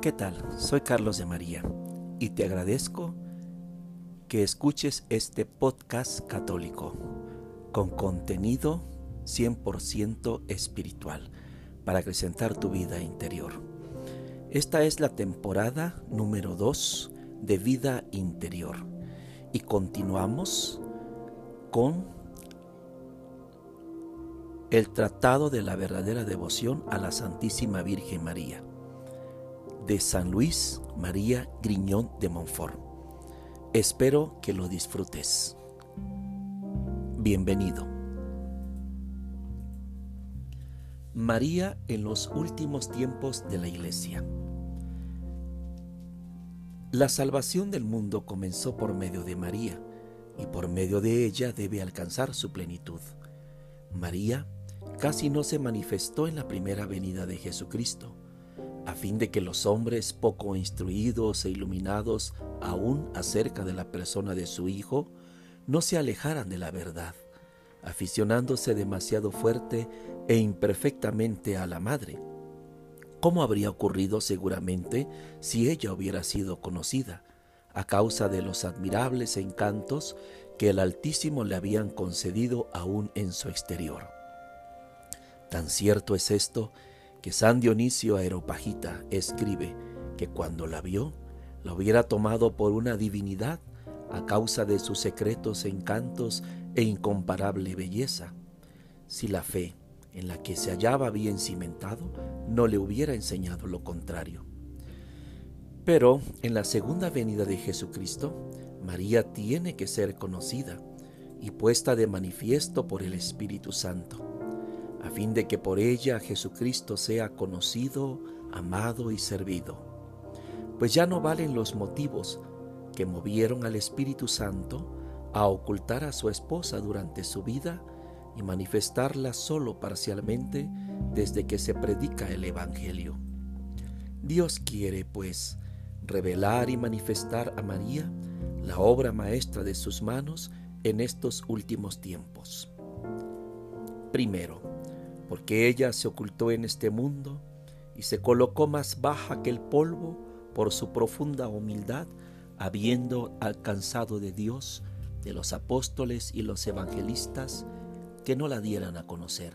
¿Qué tal? Soy Carlos de María y te agradezco que escuches este podcast católico con contenido 100% espiritual para acrecentar tu vida interior. Esta es la temporada número 2 de vida interior y continuamos con el tratado de la verdadera devoción a la Santísima Virgen María de San Luis María Griñón de Montfort. Espero que lo disfrutes. Bienvenido. María en los últimos tiempos de la Iglesia. La salvación del mundo comenzó por medio de María y por medio de ella debe alcanzar su plenitud. María casi no se manifestó en la primera venida de Jesucristo a fin de que los hombres poco instruidos e iluminados aún acerca de la persona de su Hijo no se alejaran de la verdad, aficionándose demasiado fuerte e imperfectamente a la madre. ¿Cómo habría ocurrido seguramente si ella hubiera sido conocida, a causa de los admirables encantos que el Altísimo le habían concedido aún en su exterior? Tan cierto es esto que San Dionisio Aeropagita escribe que cuando la vio, la hubiera tomado por una divinidad a causa de sus secretos encantos e incomparable belleza, si la fe en la que se hallaba bien cimentado no le hubiera enseñado lo contrario. Pero en la segunda venida de Jesucristo, María tiene que ser conocida y puesta de manifiesto por el Espíritu Santo a fin de que por ella Jesucristo sea conocido, amado y servido. Pues ya no valen los motivos que movieron al Espíritu Santo a ocultar a su esposa durante su vida y manifestarla solo parcialmente desde que se predica el Evangelio. Dios quiere, pues, revelar y manifestar a María la obra maestra de sus manos en estos últimos tiempos. Primero, porque ella se ocultó en este mundo y se colocó más baja que el polvo por su profunda humildad, habiendo alcanzado de Dios, de los apóstoles y los evangelistas, que no la dieran a conocer.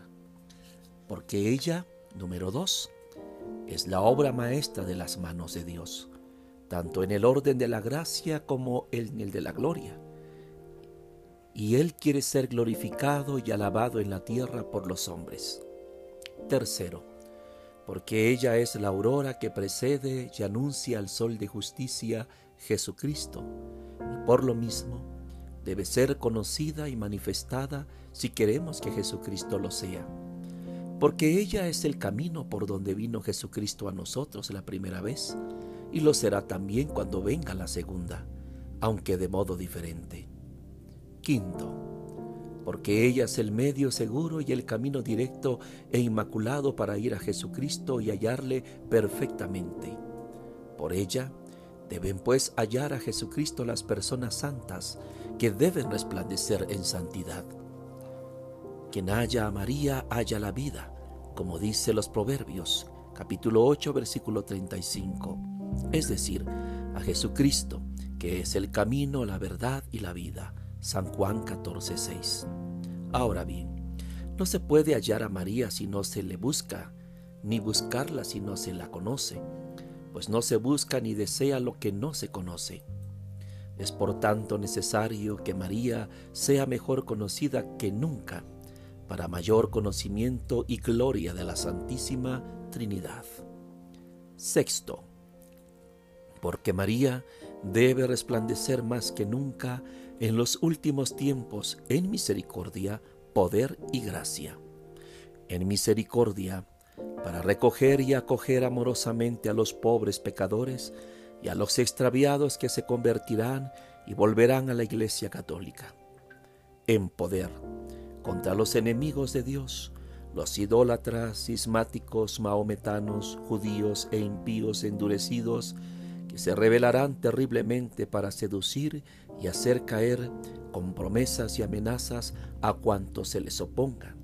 Porque ella, número dos, es la obra maestra de las manos de Dios, tanto en el orden de la gracia como en el de la gloria. Y Él quiere ser glorificado y alabado en la tierra por los hombres. Tercero, porque ella es la aurora que precede y anuncia al sol de justicia, Jesucristo, y por lo mismo debe ser conocida y manifestada si queremos que Jesucristo lo sea. Porque ella es el camino por donde vino Jesucristo a nosotros la primera vez, y lo será también cuando venga la segunda, aunque de modo diferente. Quinto, porque ella es el medio seguro y el camino directo e inmaculado para ir a Jesucristo y hallarle perfectamente. Por ella deben pues hallar a Jesucristo las personas santas que deben resplandecer en santidad. Quien haya a María haya la vida, como dice los Proverbios, capítulo 8, versículo 35. Es decir, a Jesucristo, que es el camino, la verdad y la vida San Juan 14:6. Ahora bien, no se puede hallar a María si no se le busca, ni buscarla si no se la conoce, pues no se busca ni desea lo que no se conoce. Es por tanto necesario que María sea mejor conocida que nunca, para mayor conocimiento y gloria de la Santísima Trinidad. Sexto, porque María debe resplandecer más que nunca en los últimos tiempos en misericordia, poder y gracia. En misericordia, para recoger y acoger amorosamente a los pobres pecadores y a los extraviados que se convertirán y volverán a la Iglesia Católica. En poder, contra los enemigos de Dios, los idólatras, cismáticos, mahometanos, judíos e impíos endurecidos, se rebelarán terriblemente para seducir y hacer caer con promesas y amenazas a cuantos se les oponga.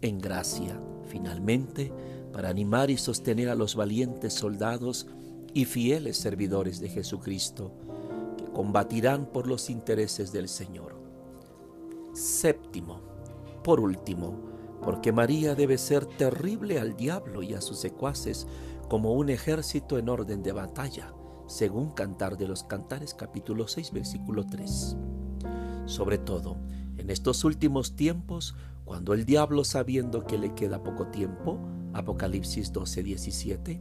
En gracia, finalmente, para animar y sostener a los valientes soldados y fieles servidores de Jesucristo, que combatirán por los intereses del Señor. Séptimo, por último, porque María debe ser terrible al diablo y a sus secuaces como un ejército en orden de batalla, según Cantar de los Cantares capítulo 6 versículo 3. Sobre todo, en estos últimos tiempos, cuando el diablo sabiendo que le queda poco tiempo, Apocalipsis 12, 17,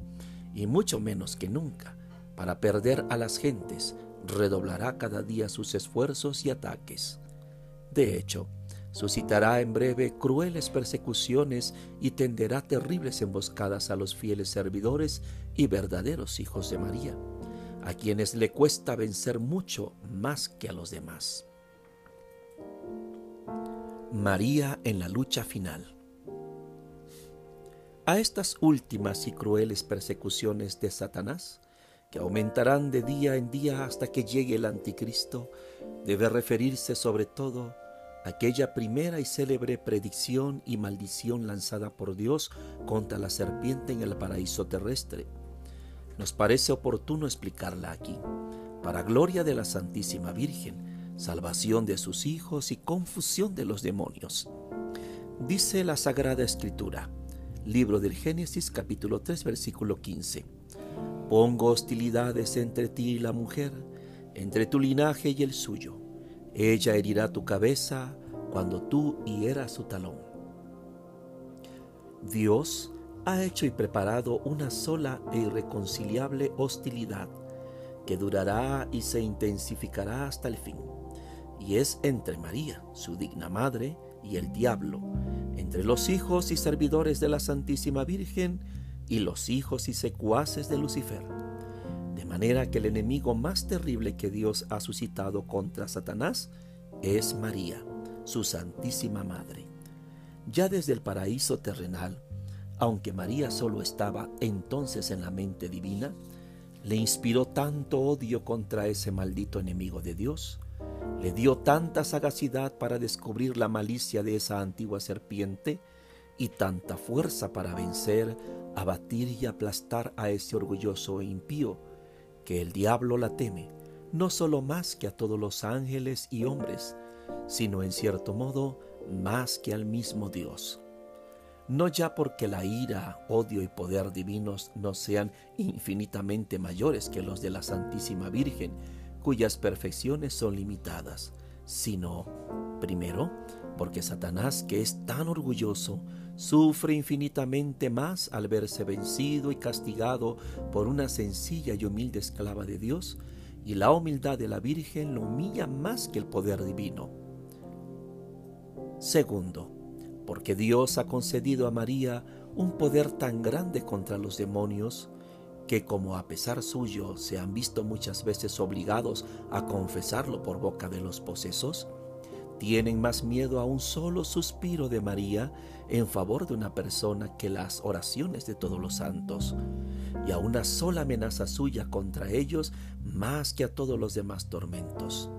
y mucho menos que nunca, para perder a las gentes, redoblará cada día sus esfuerzos y ataques. De hecho, suscitará en breve crueles persecuciones y tenderá terribles emboscadas a los fieles servidores y verdaderos hijos de María, a quienes le cuesta vencer mucho más que a los demás. María en la lucha final. A estas últimas y crueles persecuciones de Satanás, que aumentarán de día en día hasta que llegue el anticristo, debe referirse sobre todo aquella primera y célebre predicción y maldición lanzada por Dios contra la serpiente en el paraíso terrestre. Nos parece oportuno explicarla aquí, para gloria de la Santísima Virgen, salvación de sus hijos y confusión de los demonios. Dice la Sagrada Escritura, libro del Génesis capítulo 3 versículo 15. Pongo hostilidades entre ti y la mujer, entre tu linaje y el suyo. Ella herirá tu cabeza cuando tú hieras su talón. Dios ha hecho y preparado una sola e irreconciliable hostilidad que durará y se intensificará hasta el fin y es entre María, su digna madre, y el diablo, entre los hijos y servidores de la Santísima Virgen y los hijos y secuaces de Lucifer. Manera que el enemigo más terrible que Dios ha suscitado contra Satanás es María, su Santísima Madre. Ya desde el paraíso terrenal, aunque María solo estaba entonces en la mente divina, le inspiró tanto odio contra ese maldito enemigo de Dios, le dio tanta sagacidad para descubrir la malicia de esa antigua serpiente y tanta fuerza para vencer, abatir y aplastar a ese orgulloso e impío, que el diablo la teme, no solo más que a todos los ángeles y hombres, sino en cierto modo más que al mismo Dios. No ya porque la ira, odio y poder divinos no sean infinitamente mayores que los de la Santísima Virgen, cuyas perfecciones son limitadas, sino, primero, porque Satanás, que es tan orgulloso, sufre infinitamente más al verse vencido y castigado por una sencilla y humilde esclava de Dios, y la humildad de la Virgen lo humilla más que el poder divino. Segundo, porque Dios ha concedido a María un poder tan grande contra los demonios, que como a pesar suyo se han visto muchas veces obligados a confesarlo por boca de los posesos, tienen más miedo a un solo suspiro de María en favor de una persona que las oraciones de todos los santos, y a una sola amenaza suya contra ellos más que a todos los demás tormentos.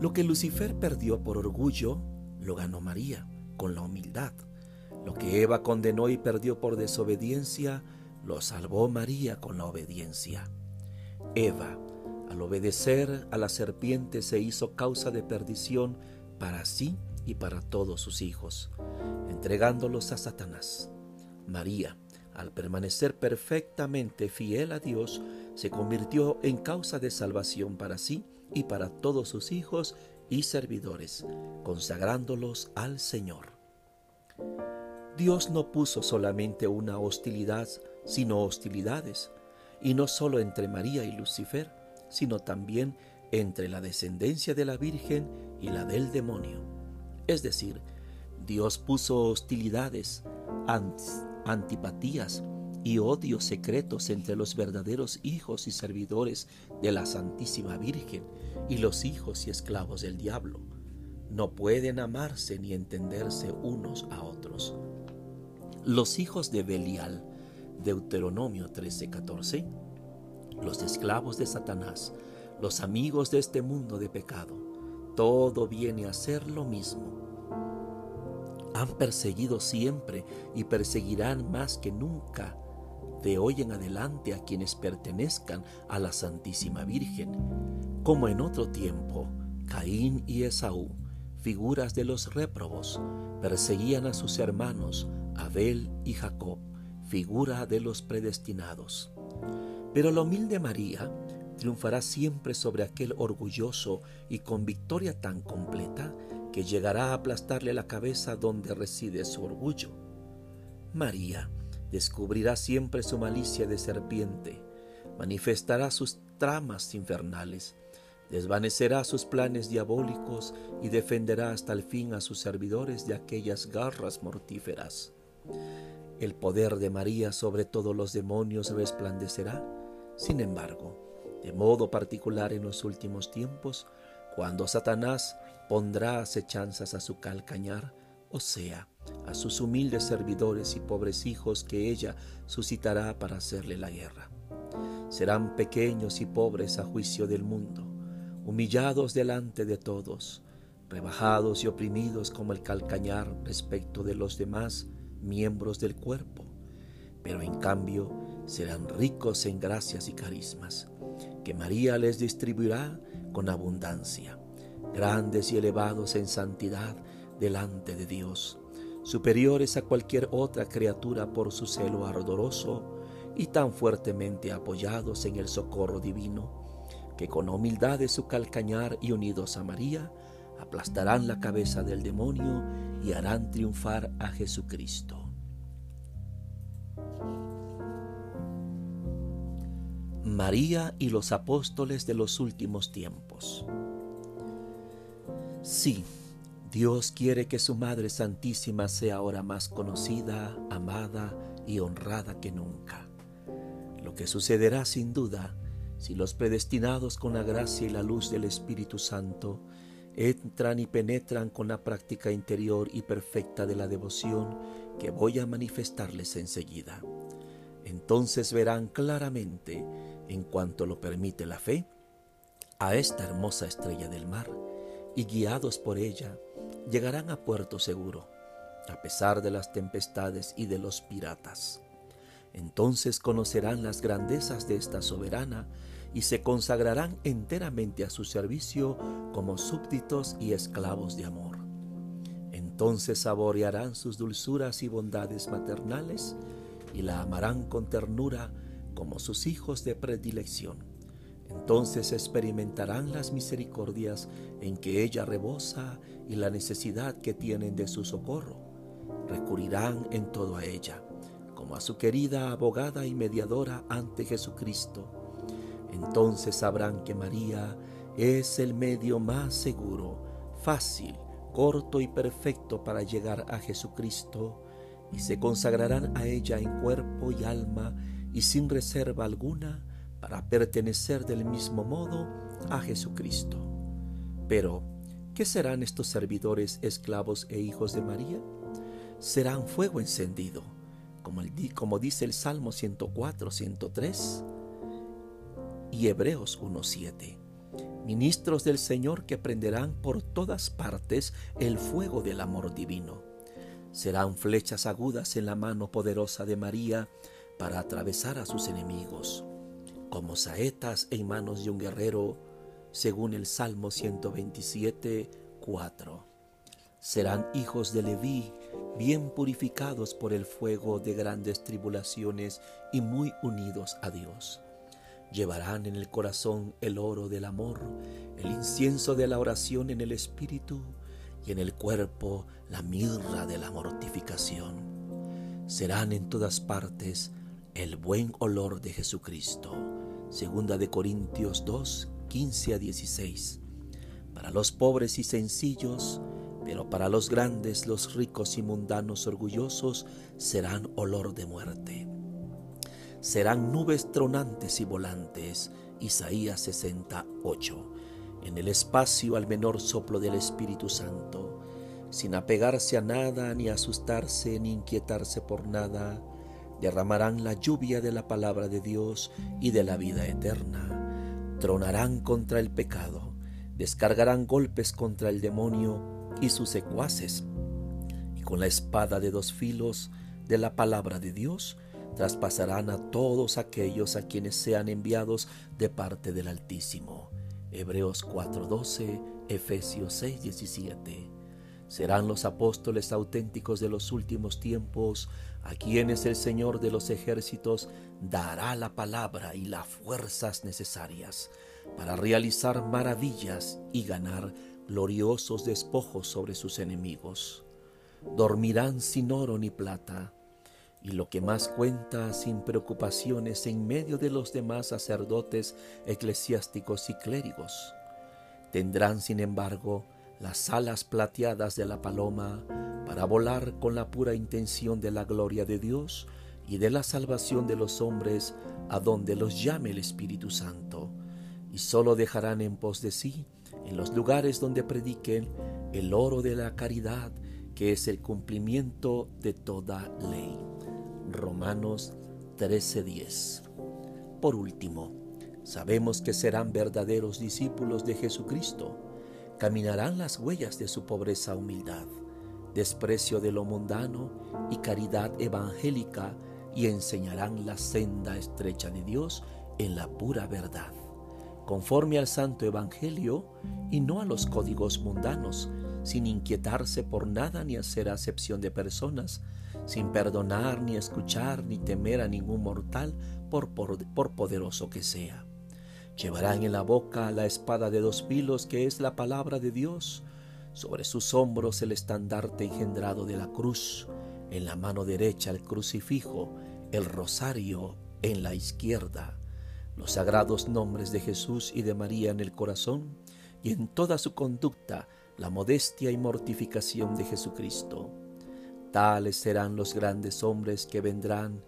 Lo que Lucifer perdió por orgullo, lo ganó María con la humildad. Lo que Eva condenó y perdió por desobediencia, lo salvó María con la obediencia. Eva, al obedecer a la serpiente, se hizo causa de perdición para sí y para todos sus hijos, entregándolos a Satanás. María, al permanecer perfectamente fiel a Dios, se convirtió en causa de salvación para sí y para todos sus hijos y servidores, consagrándolos al Señor. Dios no puso solamente una hostilidad sino hostilidades, y no solo entre María y Lucifer, sino también entre la descendencia de la Virgen y la del demonio. Es decir, Dios puso hostilidades, antipatías y odios secretos entre los verdaderos hijos y servidores de la Santísima Virgen y los hijos y esclavos del diablo. No pueden amarse ni entenderse unos a otros. Los hijos de Belial Deuteronomio 13:14, los esclavos de Satanás, los amigos de este mundo de pecado, todo viene a ser lo mismo. Han perseguido siempre y perseguirán más que nunca de hoy en adelante a quienes pertenezcan a la Santísima Virgen, como en otro tiempo Caín y Esaú, figuras de los réprobos, perseguían a sus hermanos Abel y Jacob, figura de los predestinados. Pero la humilde María triunfará siempre sobre aquel orgulloso y con victoria tan completa que llegará a aplastarle la cabeza donde reside su orgullo. María descubrirá siempre su malicia de serpiente, manifestará sus tramas infernales, desvanecerá sus planes diabólicos y defenderá hasta el fin a sus servidores de aquellas garras mortíferas. El poder de María sobre todos los demonios resplandecerá, sin embargo, de modo particular en los últimos tiempos, cuando Satanás pondrá acechanzas a su calcañar, o sea, a sus humildes servidores y pobres hijos que ella suscitará para hacerle la guerra. Serán pequeños y pobres a juicio del mundo, humillados delante de todos, rebajados y oprimidos como el calcañar respecto de los demás miembros del cuerpo, pero en cambio serán ricos en gracias y carismas, que María les distribuirá con abundancia, grandes y elevados en santidad delante de Dios, superiores a cualquier otra criatura por su celo ardoroso y tan fuertemente apoyados en el socorro divino, que con humildad de su calcañar y unidos a María, aplastarán la cabeza del demonio y harán triunfar a Jesucristo. María y los apóstoles de los últimos tiempos. Sí, Dios quiere que su Madre Santísima sea ahora más conocida, amada y honrada que nunca. Lo que sucederá sin duda si los predestinados con la gracia y la luz del Espíritu Santo entran y penetran con la práctica interior y perfecta de la devoción que voy a manifestarles enseguida. Entonces verán claramente, en cuanto lo permite la fe, a esta hermosa estrella del mar, y guiados por ella, llegarán a puerto seguro, a pesar de las tempestades y de los piratas. Entonces conocerán las grandezas de esta soberana y se consagrarán enteramente a su servicio como súbditos y esclavos de amor. Entonces saborearán sus dulzuras y bondades maternales y la amarán con ternura como sus hijos de predilección entonces experimentarán las misericordias en que ella rebosa y la necesidad que tienen de su socorro. Recurrirán en todo a ella, como a su querida abogada y mediadora ante Jesucristo. Entonces sabrán que María es el medio más seguro, fácil, corto y perfecto para llegar a Jesucristo y se consagrarán a ella en cuerpo y alma y sin reserva alguna para pertenecer del mismo modo a Jesucristo. Pero, ¿qué serán estos servidores, esclavos e hijos de María? Serán fuego encendido, como, como dice el Salmo 104, 103 y Hebreos 1.7. Ministros del Señor que prenderán por todas partes el fuego del amor divino. Serán flechas agudas en la mano poderosa de María para atravesar a sus enemigos como saetas en manos de un guerrero, según el Salmo 127, 4. Serán hijos de Leví, bien purificados por el fuego de grandes tribulaciones y muy unidos a Dios. Llevarán en el corazón el oro del amor, el incienso de la oración en el espíritu y en el cuerpo la mirra de la mortificación. Serán en todas partes el buen olor de Jesucristo Segunda de Corintios 2, 15 a 16. Para los pobres y sencillos, pero para los grandes, los ricos y mundanos orgullosos serán olor de muerte. Serán nubes tronantes y volantes. Isaías 68. En el espacio al menor soplo del Espíritu Santo, sin apegarse a nada, ni asustarse, ni inquietarse por nada, derramarán la lluvia de la palabra de Dios y de la vida eterna. Tronarán contra el pecado, descargarán golpes contra el demonio y sus secuaces, y con la espada de dos filos de la palabra de Dios traspasarán a todos aquellos a quienes sean enviados de parte del Altísimo. Hebreos 4:12, Efesios 6:17. Serán los apóstoles auténticos de los últimos tiempos a quienes el Señor de los ejércitos dará la palabra y las fuerzas necesarias para realizar maravillas y ganar gloriosos despojos sobre sus enemigos. Dormirán sin oro ni plata, y lo que más cuenta sin preocupaciones en medio de los demás sacerdotes eclesiásticos y clérigos. Tendrán, sin embargo, las alas plateadas de la paloma para volar con la pura intención de la gloria de Dios y de la salvación de los hombres a donde los llame el Espíritu Santo, y sólo dejarán en pos de sí, en los lugares donde prediquen, el oro de la caridad, que es el cumplimiento de toda ley. Romanos 13:10. Por último, sabemos que serán verdaderos discípulos de Jesucristo, caminarán las huellas de su pobreza humildad, desprecio de lo mundano y caridad evangélica y enseñarán la senda estrecha de Dios en la pura verdad, conforme al santo evangelio y no a los códigos mundanos, sin inquietarse por nada ni hacer acepción de personas, sin perdonar ni escuchar ni temer a ningún mortal por, por, poderoso que sea. Llevarán en la boca la espada de dos filos que es la palabra de Dios, sobre sus hombros el estandarte engendrado de la cruz, en la mano derecha el crucifijo, el rosario en la izquierda, los sagrados nombres de Jesús y de María en el corazón, y en toda su conducta la modestia y mortificación de Jesucristo. Tales serán los grandes hombres que vendrán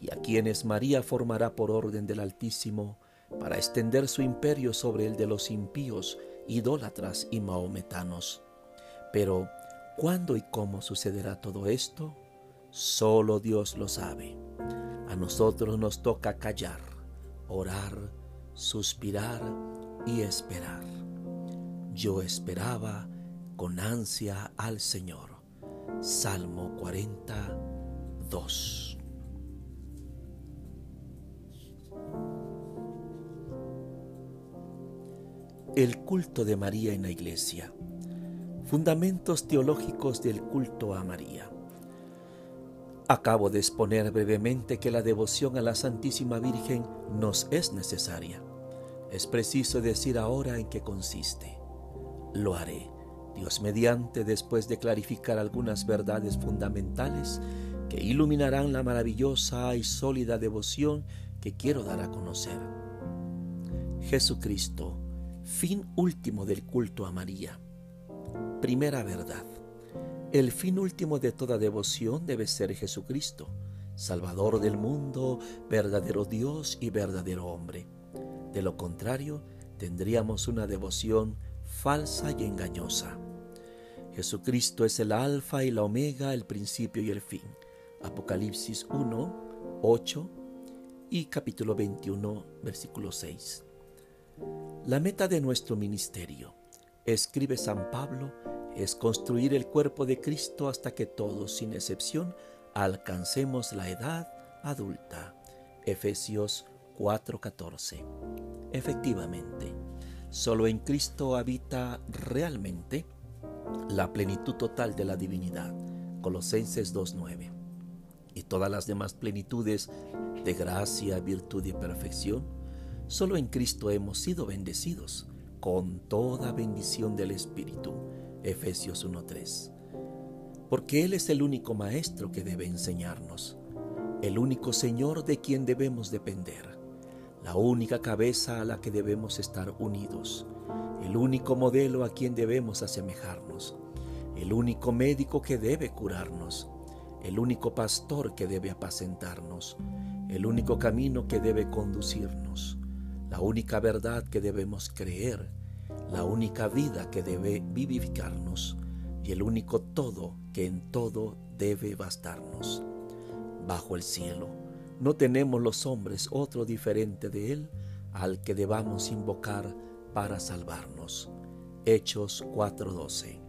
y a quienes María formará por orden del Altísimo para extender su imperio sobre el de los impíos, idólatras y mahometanos. Pero, ¿cuándo y cómo sucederá todo esto? Solo Dios lo sabe. A nosotros nos toca callar, orar, suspirar y esperar. Yo esperaba con ansia al Señor Salmo 42. El culto de María en la Iglesia. Fundamentos teológicos del culto a María. Acabo de exponer brevemente que la devoción a la Santísima Virgen nos es necesaria. Es preciso decir ahora en qué consiste. Lo haré Dios mediante, después de clarificar algunas verdades fundamentales que iluminarán la maravillosa y sólida devoción que quiero dar a conocer. Jesucristo, fin último del culto a María. Primera verdad. El fin último de toda devoción debe ser Jesucristo, Salvador del mundo, verdadero Dios y verdadero hombre. De lo contrario, tendríamos una devoción falsa y engañosa. Jesucristo es el alfa y la omega, el principio y el fin. Apocalipsis 1, 8 y capítulo 21, versículo 6. La meta de nuestro ministerio, escribe San Pablo, es construir el cuerpo de Cristo hasta que todos, sin excepción, alcancemos la edad adulta. Efesios 4:14. Efectivamente, solo en Cristo habita realmente la plenitud total de la divinidad. Colosenses 2.9. Y todas las demás plenitudes de gracia, virtud y perfección, solo en Cristo hemos sido bendecidos con toda bendición del Espíritu. Efesios 1.3. Porque Él es el único Maestro que debe enseñarnos, el único Señor de quien debemos depender, la única cabeza a la que debemos estar unidos, el único modelo a quien debemos asemejarnos, el único médico que debe curarnos, el único pastor que debe apacentarnos, el único camino que debe conducirnos, la única verdad que debemos creer, la única vida que debe vivificarnos y el único todo que en todo debe bastarnos. Bajo el cielo no tenemos los hombres otro diferente de Él al que debamos invocar para salvarnos. Hechos 4:12.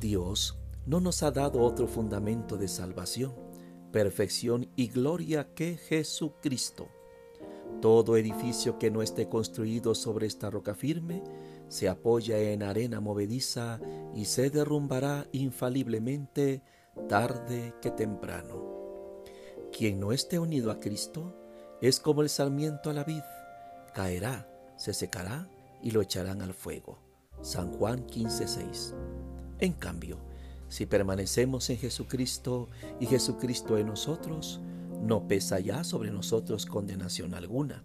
Dios no nos ha dado otro fundamento de salvación, perfección y gloria que Jesucristo. Todo edificio que no esté construido sobre esta roca firme se apoya en arena movediza y se derrumbará infaliblemente tarde que temprano. Quien no esté unido a Cristo es como el sarmiento a la vid, caerá, se secará y lo echarán al fuego. San Juan 15:6. En cambio, si permanecemos en Jesucristo y Jesucristo en nosotros, no pesa ya sobre nosotros condenación alguna,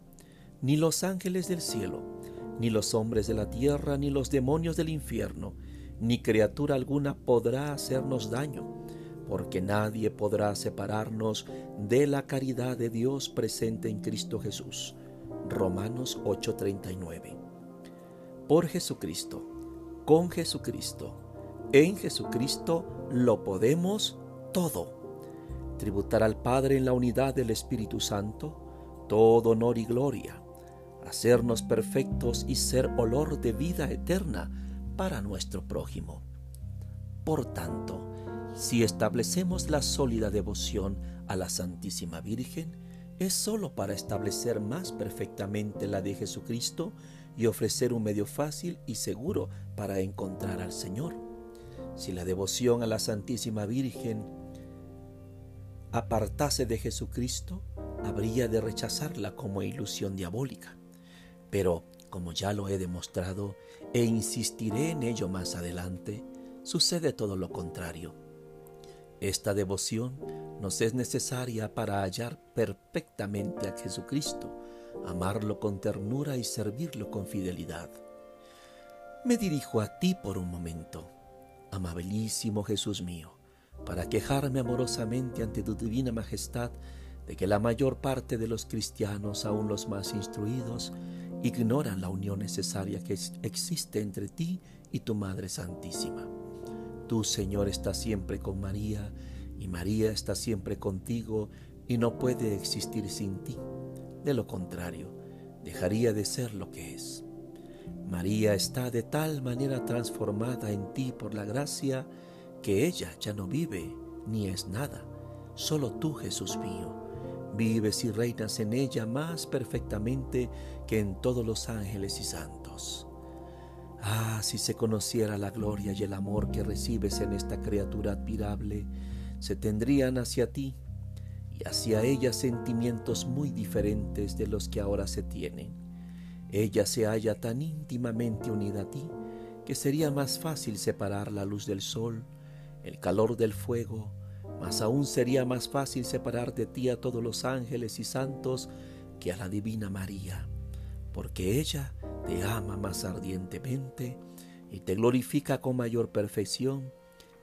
ni los ángeles del cielo, ni los hombres de la tierra, ni los demonios del infierno, ni criatura alguna podrá hacernos daño, porque nadie podrá separarnos de la caridad de Dios presente en Cristo Jesús. Romanos 8:39. Por Jesucristo, con Jesucristo, en Jesucristo lo podemos todo. Tributar al Padre en la unidad del Espíritu Santo todo honor y gloria, hacernos perfectos y ser olor de vida eterna para nuestro prójimo. Por tanto, si establecemos la sólida devoción a la Santísima Virgen, es sólo para establecer más perfectamente la de Jesucristo y ofrecer un medio fácil y seguro para encontrar al Señor. Si la devoción a la Santísima Virgen apartase de Jesucristo, habría de rechazarla como ilusión diabólica. Pero, como ya lo he demostrado e insistiré en ello más adelante, sucede todo lo contrario. Esta devoción nos es necesaria para hallar perfectamente a Jesucristo, amarlo con ternura y servirlo con fidelidad. Me dirijo a ti por un momento, amabilísimo Jesús mío, para quejarme amorosamente ante tu divina majestad de que la mayor parte de los cristianos, aun los más instruidos, ignoran la unión necesaria que existe entre ti y tu Madre Santísima. Tú, Señor, estás siempre con María y María está siempre contigo y no puede existir sin ti. De lo contrario, dejaría de ser lo que es. María está de tal manera transformada en ti por la gracia que ella ya no vive ni es nada. Solo tú, Jesús mío, vives y reinas en ella más perfectamente que en todos los ángeles y santos. Ah, si se conociera la gloria y el amor que recibes en esta criatura admirable, se tendrían hacia ti y hacia ella sentimientos muy diferentes de los que ahora se tienen. Ella se halla tan íntimamente unida a ti que sería más fácil separar la luz del sol, el calor del fuego, más aún sería más fácil separar de ti a todos los ángeles y santos que a la Divina María porque ella te ama más ardientemente y te glorifica con mayor perfección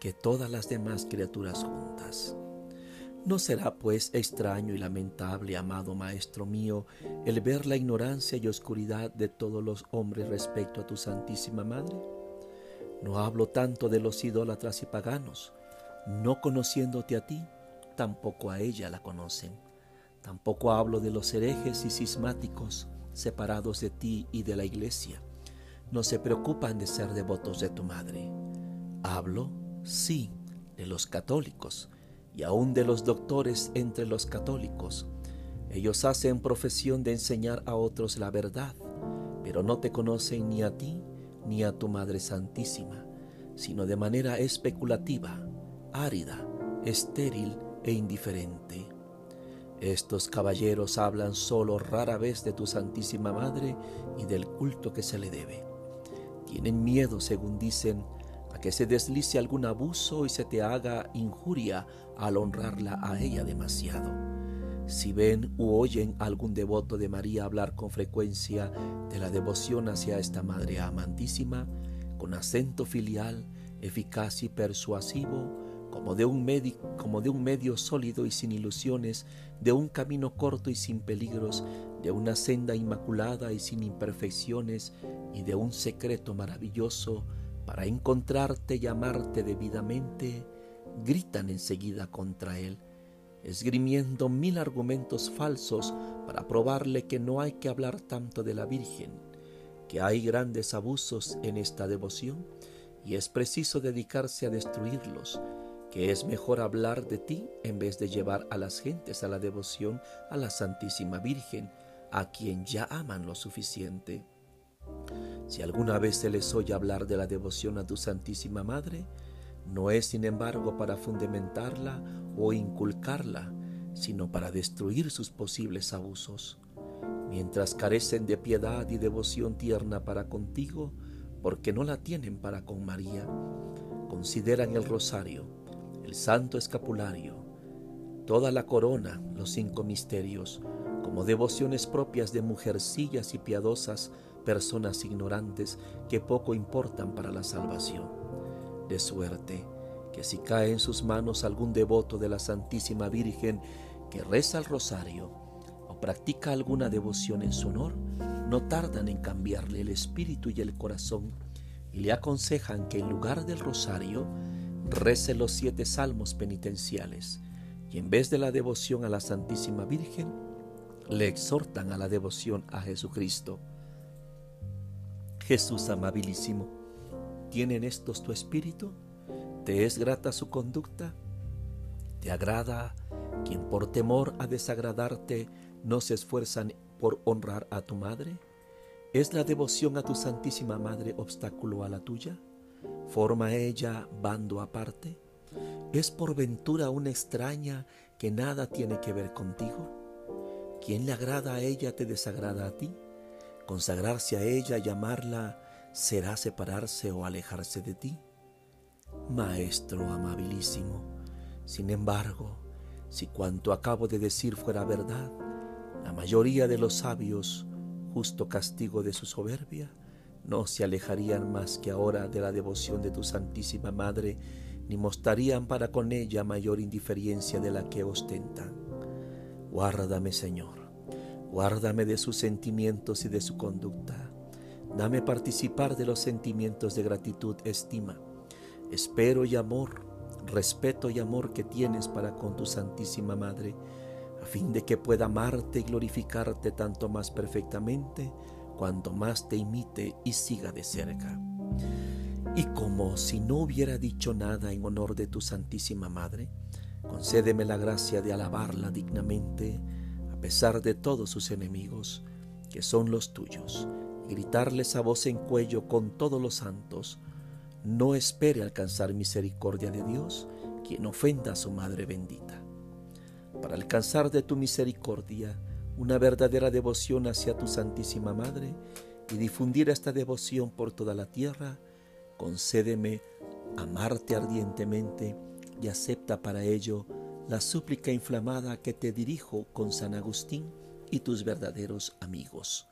que todas las demás criaturas juntas. ¿No será pues extraño y lamentable, amado Maestro mío, el ver la ignorancia y oscuridad de todos los hombres respecto a tu Santísima Madre? No hablo tanto de los idólatras y paganos, no conociéndote a ti, tampoco a ella la conocen. Tampoco hablo de los herejes y cismáticos, separados de ti y de la iglesia, no se preocupan de ser devotos de tu madre. Hablo, sí, de los católicos y aún de los doctores entre los católicos. Ellos hacen profesión de enseñar a otros la verdad, pero no te conocen ni a ti ni a tu Madre Santísima, sino de manera especulativa, árida, estéril e indiferente. Estos caballeros hablan solo rara vez de tu Santísima Madre y del culto que se le debe. Tienen miedo, según dicen, a que se deslice algún abuso y se te haga injuria al honrarla a ella demasiado. Si ven u oyen algún devoto de María hablar con frecuencia de la devoción hacia esta Madre amantísima, con acento filial, eficaz y persuasivo, como de, un como de un medio sólido y sin ilusiones, de un camino corto y sin peligros, de una senda inmaculada y sin imperfecciones, y de un secreto maravilloso para encontrarte y amarte debidamente, gritan enseguida contra él, esgrimiendo mil argumentos falsos para probarle que no hay que hablar tanto de la Virgen, que hay grandes abusos en esta devoción y es preciso dedicarse a destruirlos, que es mejor hablar de ti en vez de llevar a las gentes a la devoción a la Santísima Virgen, a quien ya aman lo suficiente. Si alguna vez se les oye hablar de la devoción a tu Santísima Madre, no es sin embargo para fundamentarla o inculcarla, sino para destruir sus posibles abusos. Mientras carecen de piedad y devoción tierna para contigo, porque no la tienen para con María, consideran el rosario, el santo escapulario, toda la corona, los cinco misterios, como devociones propias de mujercillas y piadosas personas ignorantes que poco importan para la salvación. De suerte que si cae en sus manos algún devoto de la Santísima Virgen que reza el rosario o practica alguna devoción en su honor, no tardan en cambiarle el espíritu y el corazón y le aconsejan que en lugar del rosario rece los siete salmos penitenciales y en vez de la devoción a la Santísima Virgen, le exhortan a la devoción a Jesucristo. Jesús amabilísimo, ¿tienen estos tu espíritu? ¿Te es grata su conducta? ¿Te agrada quien por temor a desagradarte no se esfuerzan por honrar a tu madre? ¿Es la devoción a tu Santísima Madre obstáculo a la tuya? ¿Forma ella bando aparte? ¿Es por ventura una extraña que nada tiene que ver contigo? ¿Quién le agrada a ella te desagrada a ti? Consagrarse a ella, llamarla, será separarse o alejarse de ti. Maestro amabilísimo, sin embargo, si cuanto acabo de decir fuera verdad, la mayoría de los sabios, justo castigo de su soberbia, no se alejarían más que ahora de la devoción de tu Santísima Madre, ni mostrarían para con ella mayor indiferencia de la que ostentan. Guárdame, Señor, guárdame de sus sentimientos y de su conducta. Dame participar de los sentimientos de gratitud, estima, espero y amor respeto y amor que tienes para con tu Santísima Madre, a fin de que pueda amarte y glorificarte tanto más perfectamente cuanto más te imite y siga de cerca. Y como si no hubiera dicho nada en honor de tu Santísima Madre, concédeme la gracia de alabarla dignamente, a pesar de todos sus enemigos, que son los tuyos, gritarles a voz en cuello con todos los santos, no espere alcanzar misericordia de Dios quien ofenda a su Madre bendita. Para alcanzar de tu misericordia una verdadera devoción hacia tu Santísima Madre y difundir esta devoción por toda la tierra, concédeme amarte ardientemente y acepta para ello la súplica inflamada que te dirijo con San Agustín y tus verdaderos amigos.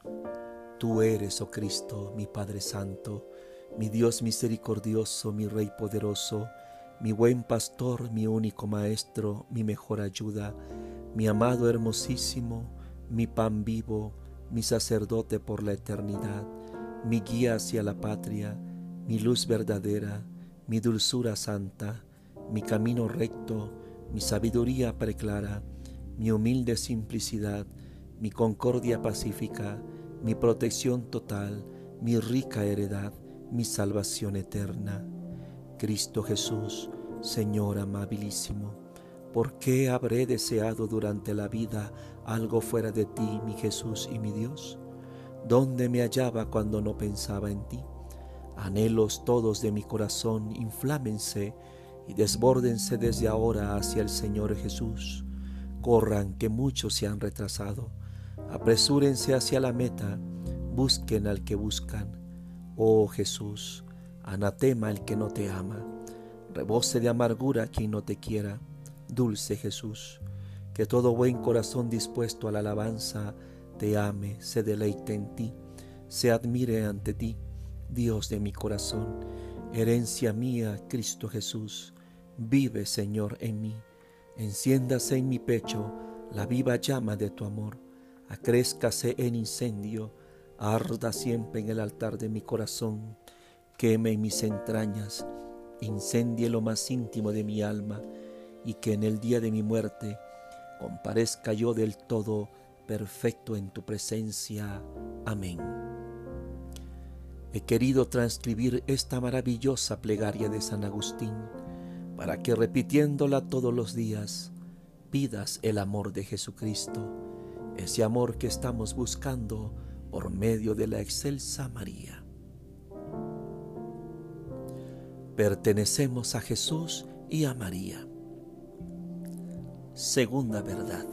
Tú eres, oh Cristo, mi Padre Santo, mi Dios misericordioso, mi Rey poderoso, mi buen pastor, mi único maestro, mi mejor ayuda, mi amado hermosísimo, mi pan vivo, mi sacerdote por la eternidad, mi guía hacia la patria, mi luz verdadera, mi dulzura santa, mi camino recto, mi sabiduría preclara, mi humilde simplicidad, mi concordia pacífica, mi protección total, mi rica heredad, mi salvación eterna. Cristo Jesús, Señor amabilísimo, ¿por qué habré deseado durante la vida algo fuera de ti, mi Jesús y mi Dios? ¿Dónde me hallaba cuando no pensaba en ti? Anhelos todos de mi corazón inflámense y desbórdense desde ahora hacia el Señor Jesús. Corran que muchos se han retrasado. Apresúrense hacia la meta, busquen al que buscan. Oh Jesús, anatema el que no te ama, rebose de amargura quien no te quiera, dulce Jesús, que todo buen corazón dispuesto a la alabanza te ame, se deleite en ti, se admire ante ti, Dios de mi corazón, herencia mía, Cristo Jesús, vive Señor en mí, enciéndase en mi pecho la viva llama de tu amor, acrézcase en incendio, arda siempre en el altar de mi corazón, queme mis entrañas, incendie lo más íntimo de mi alma, y que en el día de mi muerte comparezca yo del todo perfecto en tu presencia. Amén. he querido transcribir esta maravillosa plegaria de San Agustín para que repitiéndola todos los días pidas el amor de Jesucristo, ese amor que estamos buscando por medio de la excelsa María. Pertenecemos a Jesús y a María. Segunda verdad.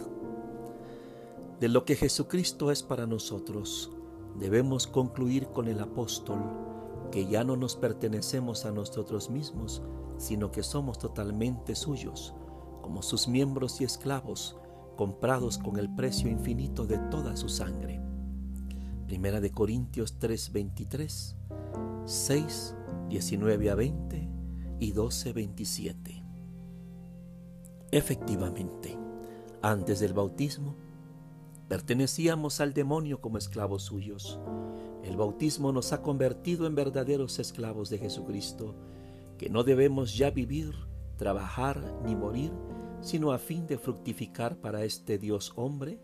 De lo que Jesucristo es para nosotros, debemos concluir con el apóstol que ya no nos pertenecemos a nosotros mismos, sino que somos totalmente suyos, como sus miembros y esclavos, comprados con el precio infinito de toda su sangre. Primera de Corintios 3:23, 6, 19 a 20 y 12, 27. Efectivamente, antes del bautismo, pertenecíamos al demonio como esclavos suyos. El bautismo nos ha convertido en verdaderos esclavos de Jesucristo, que no debemos ya vivir, trabajar ni morir, sino a fin de fructificar para este Dios hombre,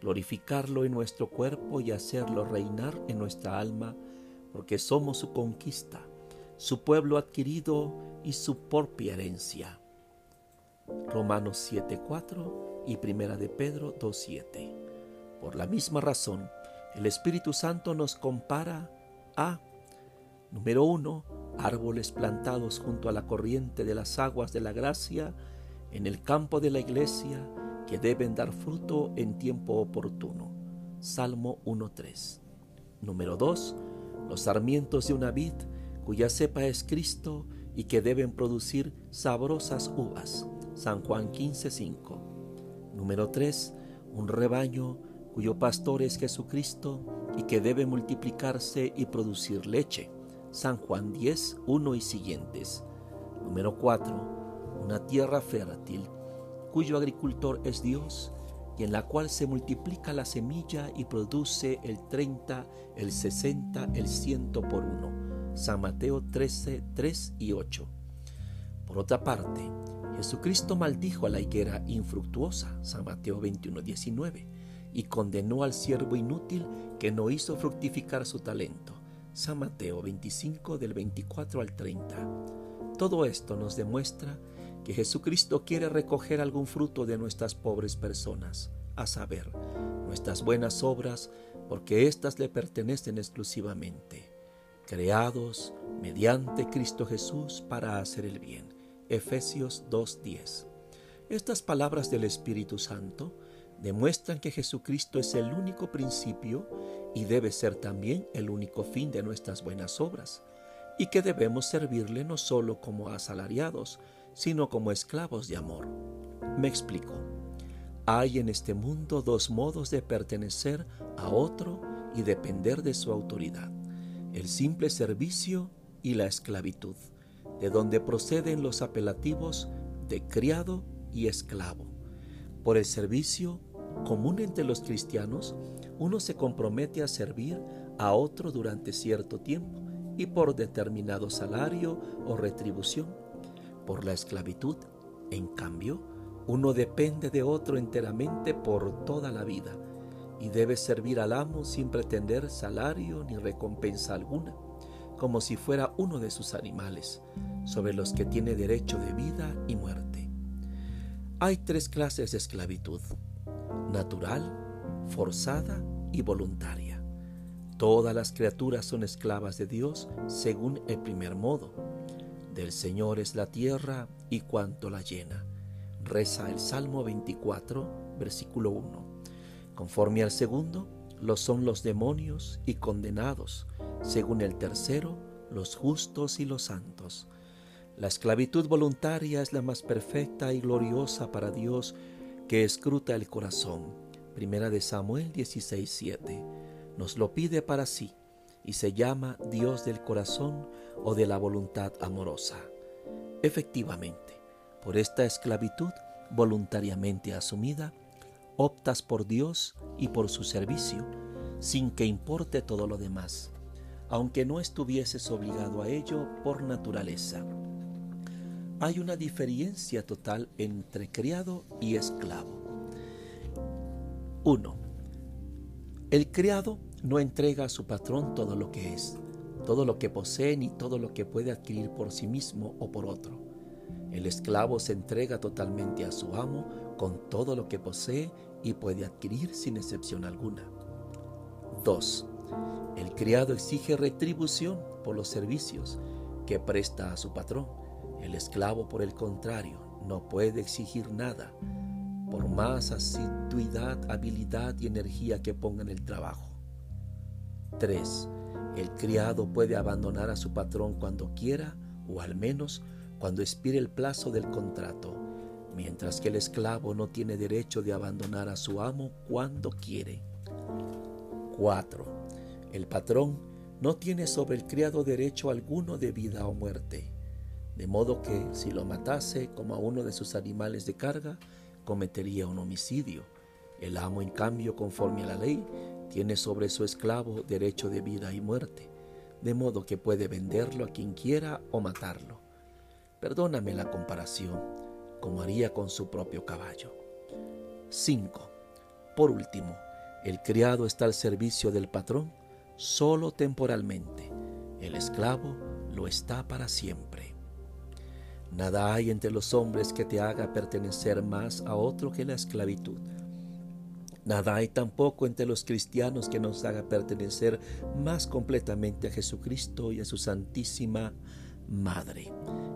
glorificarlo en nuestro cuerpo y hacerlo reinar en nuestra alma, porque somos su conquista, su pueblo adquirido y su propia herencia. Romanos 7:4 y Primera de Pedro 2:7. Por la misma razón, el Espíritu Santo nos compara a, número uno, árboles plantados junto a la corriente de las aguas de la gracia en el campo de la iglesia que deben dar fruto en tiempo oportuno. Salmo 1.3. Número 2. Los sarmientos de una vid cuya cepa es Cristo y que deben producir sabrosas uvas. San Juan 15.5. Número 3. Un rebaño cuyo pastor es Jesucristo y que debe multiplicarse y producir leche. San Juan 10, 1 y siguientes. Número 4. Una tierra fértil, cuyo agricultor es Dios y en la cual se multiplica la semilla y produce el 30, el 60, el 100 por uno. San Mateo 13, 3 y 8. Por otra parte, Jesucristo maldijo a la higuera infructuosa, San Mateo 21, 19, y condenó al siervo inútil que no hizo fructificar su talento, San Mateo 25 del 24 al 30. Todo esto nos demuestra que Jesucristo quiere recoger algún fruto de nuestras pobres personas, a saber, nuestras buenas obras, porque éstas le pertenecen exclusivamente, creados mediante Cristo Jesús para hacer el bien. Efesios 2.10. Estas palabras del Espíritu Santo demuestran que Jesucristo es el único principio y debe ser también el único fin de nuestras buenas obras, y que debemos servirle no solo como asalariados, sino como esclavos de amor. Me explico. Hay en este mundo dos modos de pertenecer a otro y depender de su autoridad, el simple servicio y la esclavitud, de donde proceden los apelativos de criado y esclavo. Por el servicio común entre los cristianos, uno se compromete a servir a otro durante cierto tiempo y por determinado salario o retribución. Por la esclavitud, en cambio, uno depende de otro enteramente por toda la vida y debe servir al amo sin pretender salario ni recompensa alguna, como si fuera uno de sus animales, sobre los que tiene derecho de vida y muerte. Hay tres clases de esclavitud natural, forzada y voluntaria. Todas las criaturas son esclavas de Dios según el primer modo. Del Señor es la tierra y cuanto la llena. Reza el Salmo 24, versículo 1. Conforme al segundo, lo son los demonios y condenados, según el tercero, los justos y los santos. La esclavitud voluntaria es la más perfecta y gloriosa para Dios que escruta el corazón. Primera de Samuel 16:7. Nos lo pide para sí y se llama Dios del corazón o de la voluntad amorosa. Efectivamente, por esta esclavitud voluntariamente asumida, optas por Dios y por su servicio, sin que importe todo lo demás, aunque no estuvieses obligado a ello por naturaleza hay una diferencia total entre criado y esclavo. 1. El criado no entrega a su patrón todo lo que es, todo lo que posee ni todo lo que puede adquirir por sí mismo o por otro. El esclavo se entrega totalmente a su amo con todo lo que posee y puede adquirir sin excepción alguna. 2. El criado exige retribución por los servicios que presta a su patrón. El esclavo, por el contrario, no puede exigir nada, por más asiduidad, habilidad y energía que ponga en el trabajo. 3. El criado puede abandonar a su patrón cuando quiera o al menos cuando expire el plazo del contrato, mientras que el esclavo no tiene derecho de abandonar a su amo cuando quiere. 4. El patrón no tiene sobre el criado derecho alguno de vida o muerte, de modo que si lo matase como a uno de sus animales de carga, cometería un homicidio. El amo, en cambio, conforme a la ley, tiene sobre su esclavo derecho de vida y muerte, de modo que puede venderlo a quien quiera o matarlo. Perdóname la comparación, como haría con su propio caballo. 5. Por último, el criado está al servicio del patrón solo temporalmente, el esclavo lo está para siempre. Nada hay entre los hombres que te haga pertenecer más a otro que la esclavitud Nada hay tampoco entre los cristianos que nos haga pertenecer más completamente a Jesucristo y a su Santísima Madre,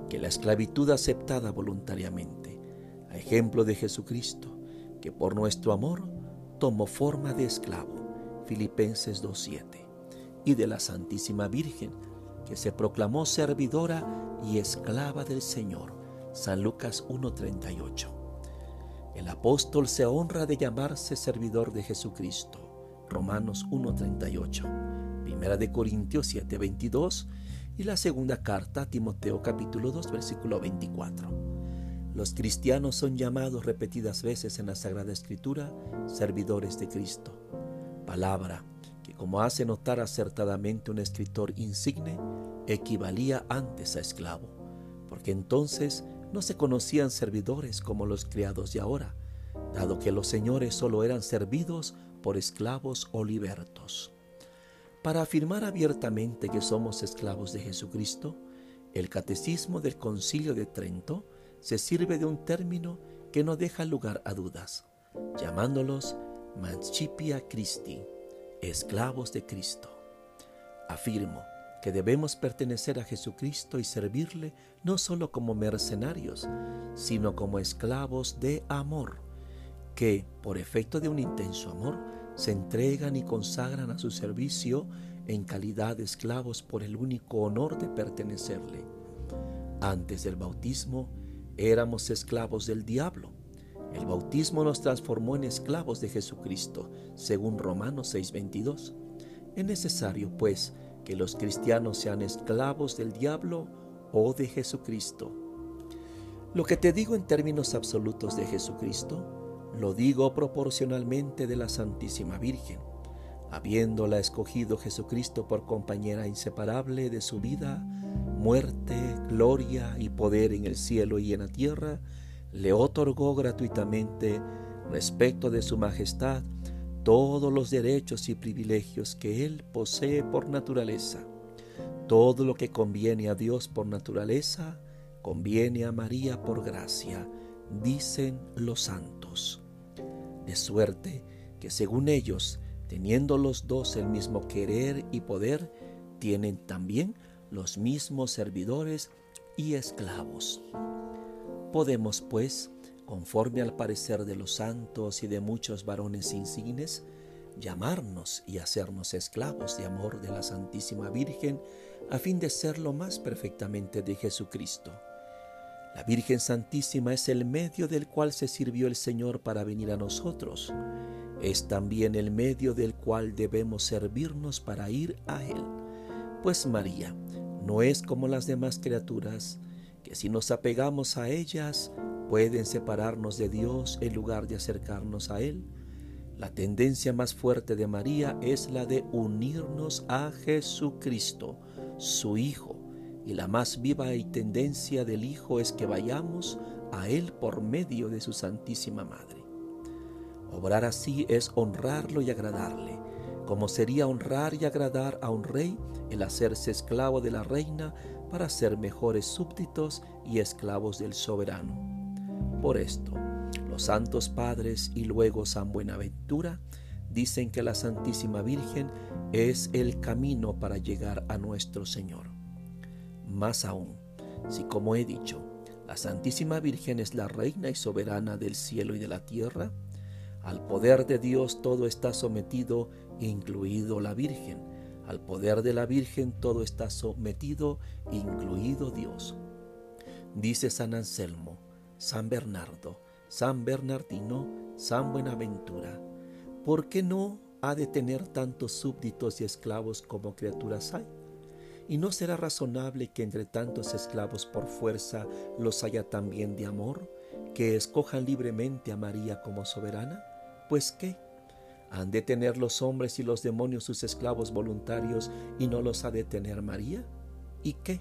que la esclavitud aceptada voluntariamente, a ejemplo de Jesucristo, que por nuestro amor tomó forma de esclavo, Filipenses 2.7, y de la Santísima Virgen, que se proclamó servidora y esclava del Señor, San Lucas 1.38. El apóstol se honra de llamarse servidor de Jesucristo. Romanos 1.38. Primera de Corintios 7.22 y la segunda carta Timoteo capítulo 2 versículo 24. Los cristianos son llamados repetidas veces en la Sagrada Escritura servidores de Cristo. Palabra que como hace notar acertadamente un escritor insigne, equivalía antes a esclavo, porque entonces no se conocían servidores como los criados de ahora, dado que los señores solo eran servidos por esclavos o libertos. Para afirmar abiertamente que somos esclavos de Jesucristo, el Catecismo del Concilio de Trento se sirve de un término que no deja lugar a dudas, llamándolos Mancipia Christi, esclavos de Cristo. Afirmo, que debemos pertenecer a Jesucristo y servirle no solo como mercenarios, sino como esclavos de amor, que, por efecto de un intenso amor, se entregan y consagran a su servicio en calidad de esclavos por el único honor de pertenecerle. Antes del bautismo éramos esclavos del diablo. El bautismo nos transformó en esclavos de Jesucristo, según Romanos 6:22. Es necesario, pues, que los cristianos sean esclavos del diablo o de Jesucristo. Lo que te digo en términos absolutos de Jesucristo, lo digo proporcionalmente de la Santísima Virgen. Habiéndola escogido Jesucristo por compañera inseparable de su vida, muerte, gloria y poder en el cielo y en la tierra, le otorgó gratuitamente, respecto de su majestad, todos los derechos y privilegios que Él posee por naturaleza. Todo lo que conviene a Dios por naturaleza, conviene a María por gracia, dicen los santos. De suerte que según ellos, teniendo los dos el mismo querer y poder, tienen también los mismos servidores y esclavos. Podemos, pues, conforme al parecer de los santos y de muchos varones insignes, llamarnos y hacernos esclavos de amor de la Santísima Virgen a fin de ser lo más perfectamente de Jesucristo. La Virgen Santísima es el medio del cual se sirvió el Señor para venir a nosotros. Es también el medio del cual debemos servirnos para ir a Él. Pues María no es como las demás criaturas, que si nos apegamos a ellas, pueden separarnos de Dios en lugar de acercarnos a Él. La tendencia más fuerte de María es la de unirnos a Jesucristo, su Hijo, y la más viva y tendencia del Hijo es que vayamos a Él por medio de su Santísima Madre. Obrar así es honrarlo y agradarle, como sería honrar y agradar a un rey el hacerse esclavo de la reina para ser mejores súbditos y esclavos del soberano. Por esto, los santos padres y luego San Buenaventura dicen que la Santísima Virgen es el camino para llegar a nuestro Señor. Más aún, si como he dicho, la Santísima Virgen es la reina y soberana del cielo y de la tierra, al poder de Dios todo está sometido, incluido la Virgen. Al poder de la Virgen todo está sometido, incluido Dios. Dice San Anselmo, San Bernardo, San Bernardino, San Buenaventura, ¿por qué no ha de tener tantos súbditos y esclavos como criaturas hay? ¿Y no será razonable que entre tantos esclavos por fuerza los haya también de amor, que escojan libremente a María como soberana? Pues qué, ¿han de tener los hombres y los demonios sus esclavos voluntarios y no los ha de tener María? ¿Y qué?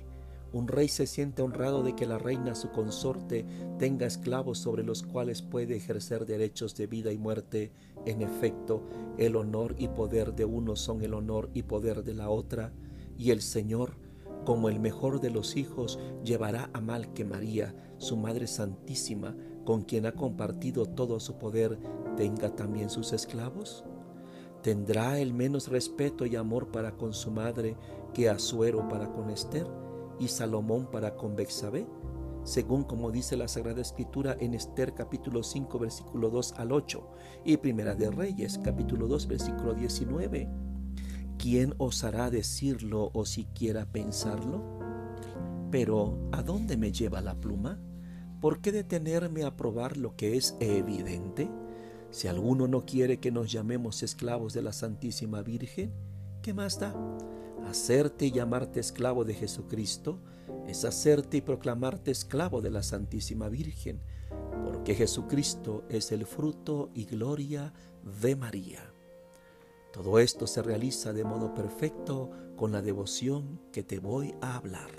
Un rey se siente honrado de que la reina su consorte tenga esclavos sobre los cuales puede ejercer derechos de vida y muerte. En efecto, el honor y poder de uno son el honor y poder de la otra, y el Señor, como el mejor de los hijos, llevará a mal que María, su Madre Santísima, con quien ha compartido todo su poder, tenga también sus esclavos? ¿Tendrá el menos respeto y amor para con su madre que Asuero para con Esther? Y Salomón para con Bexabé, según como dice la Sagrada Escritura en Esther capítulo 5 versículo 2 al 8 y Primera de Reyes capítulo 2 versículo 19. ¿Quién osará decirlo o siquiera pensarlo? Pero ¿a dónde me lleva la pluma? ¿Por qué detenerme a probar lo que es evidente? Si alguno no quiere que nos llamemos esclavos de la Santísima Virgen, ¿qué más da? Hacerte y llamarte esclavo de Jesucristo es hacerte y proclamarte esclavo de la Santísima Virgen, porque Jesucristo es el fruto y gloria de María. Todo esto se realiza de modo perfecto con la devoción que te voy a hablar.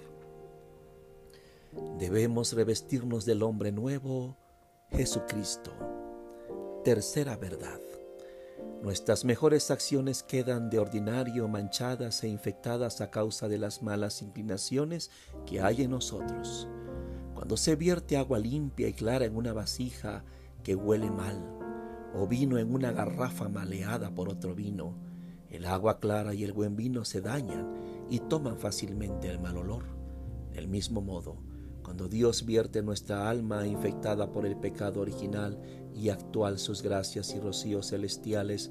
Debemos revestirnos del hombre nuevo, Jesucristo. Tercera verdad. Nuestras mejores acciones quedan de ordinario manchadas e infectadas a causa de las malas inclinaciones que hay en nosotros. Cuando se vierte agua limpia y clara en una vasija que huele mal, o vino en una garrafa maleada por otro vino, el agua clara y el buen vino se dañan y toman fácilmente el mal olor. Del mismo modo, cuando Dios vierte nuestra alma infectada por el pecado original y actual sus gracias y rocíos celestiales,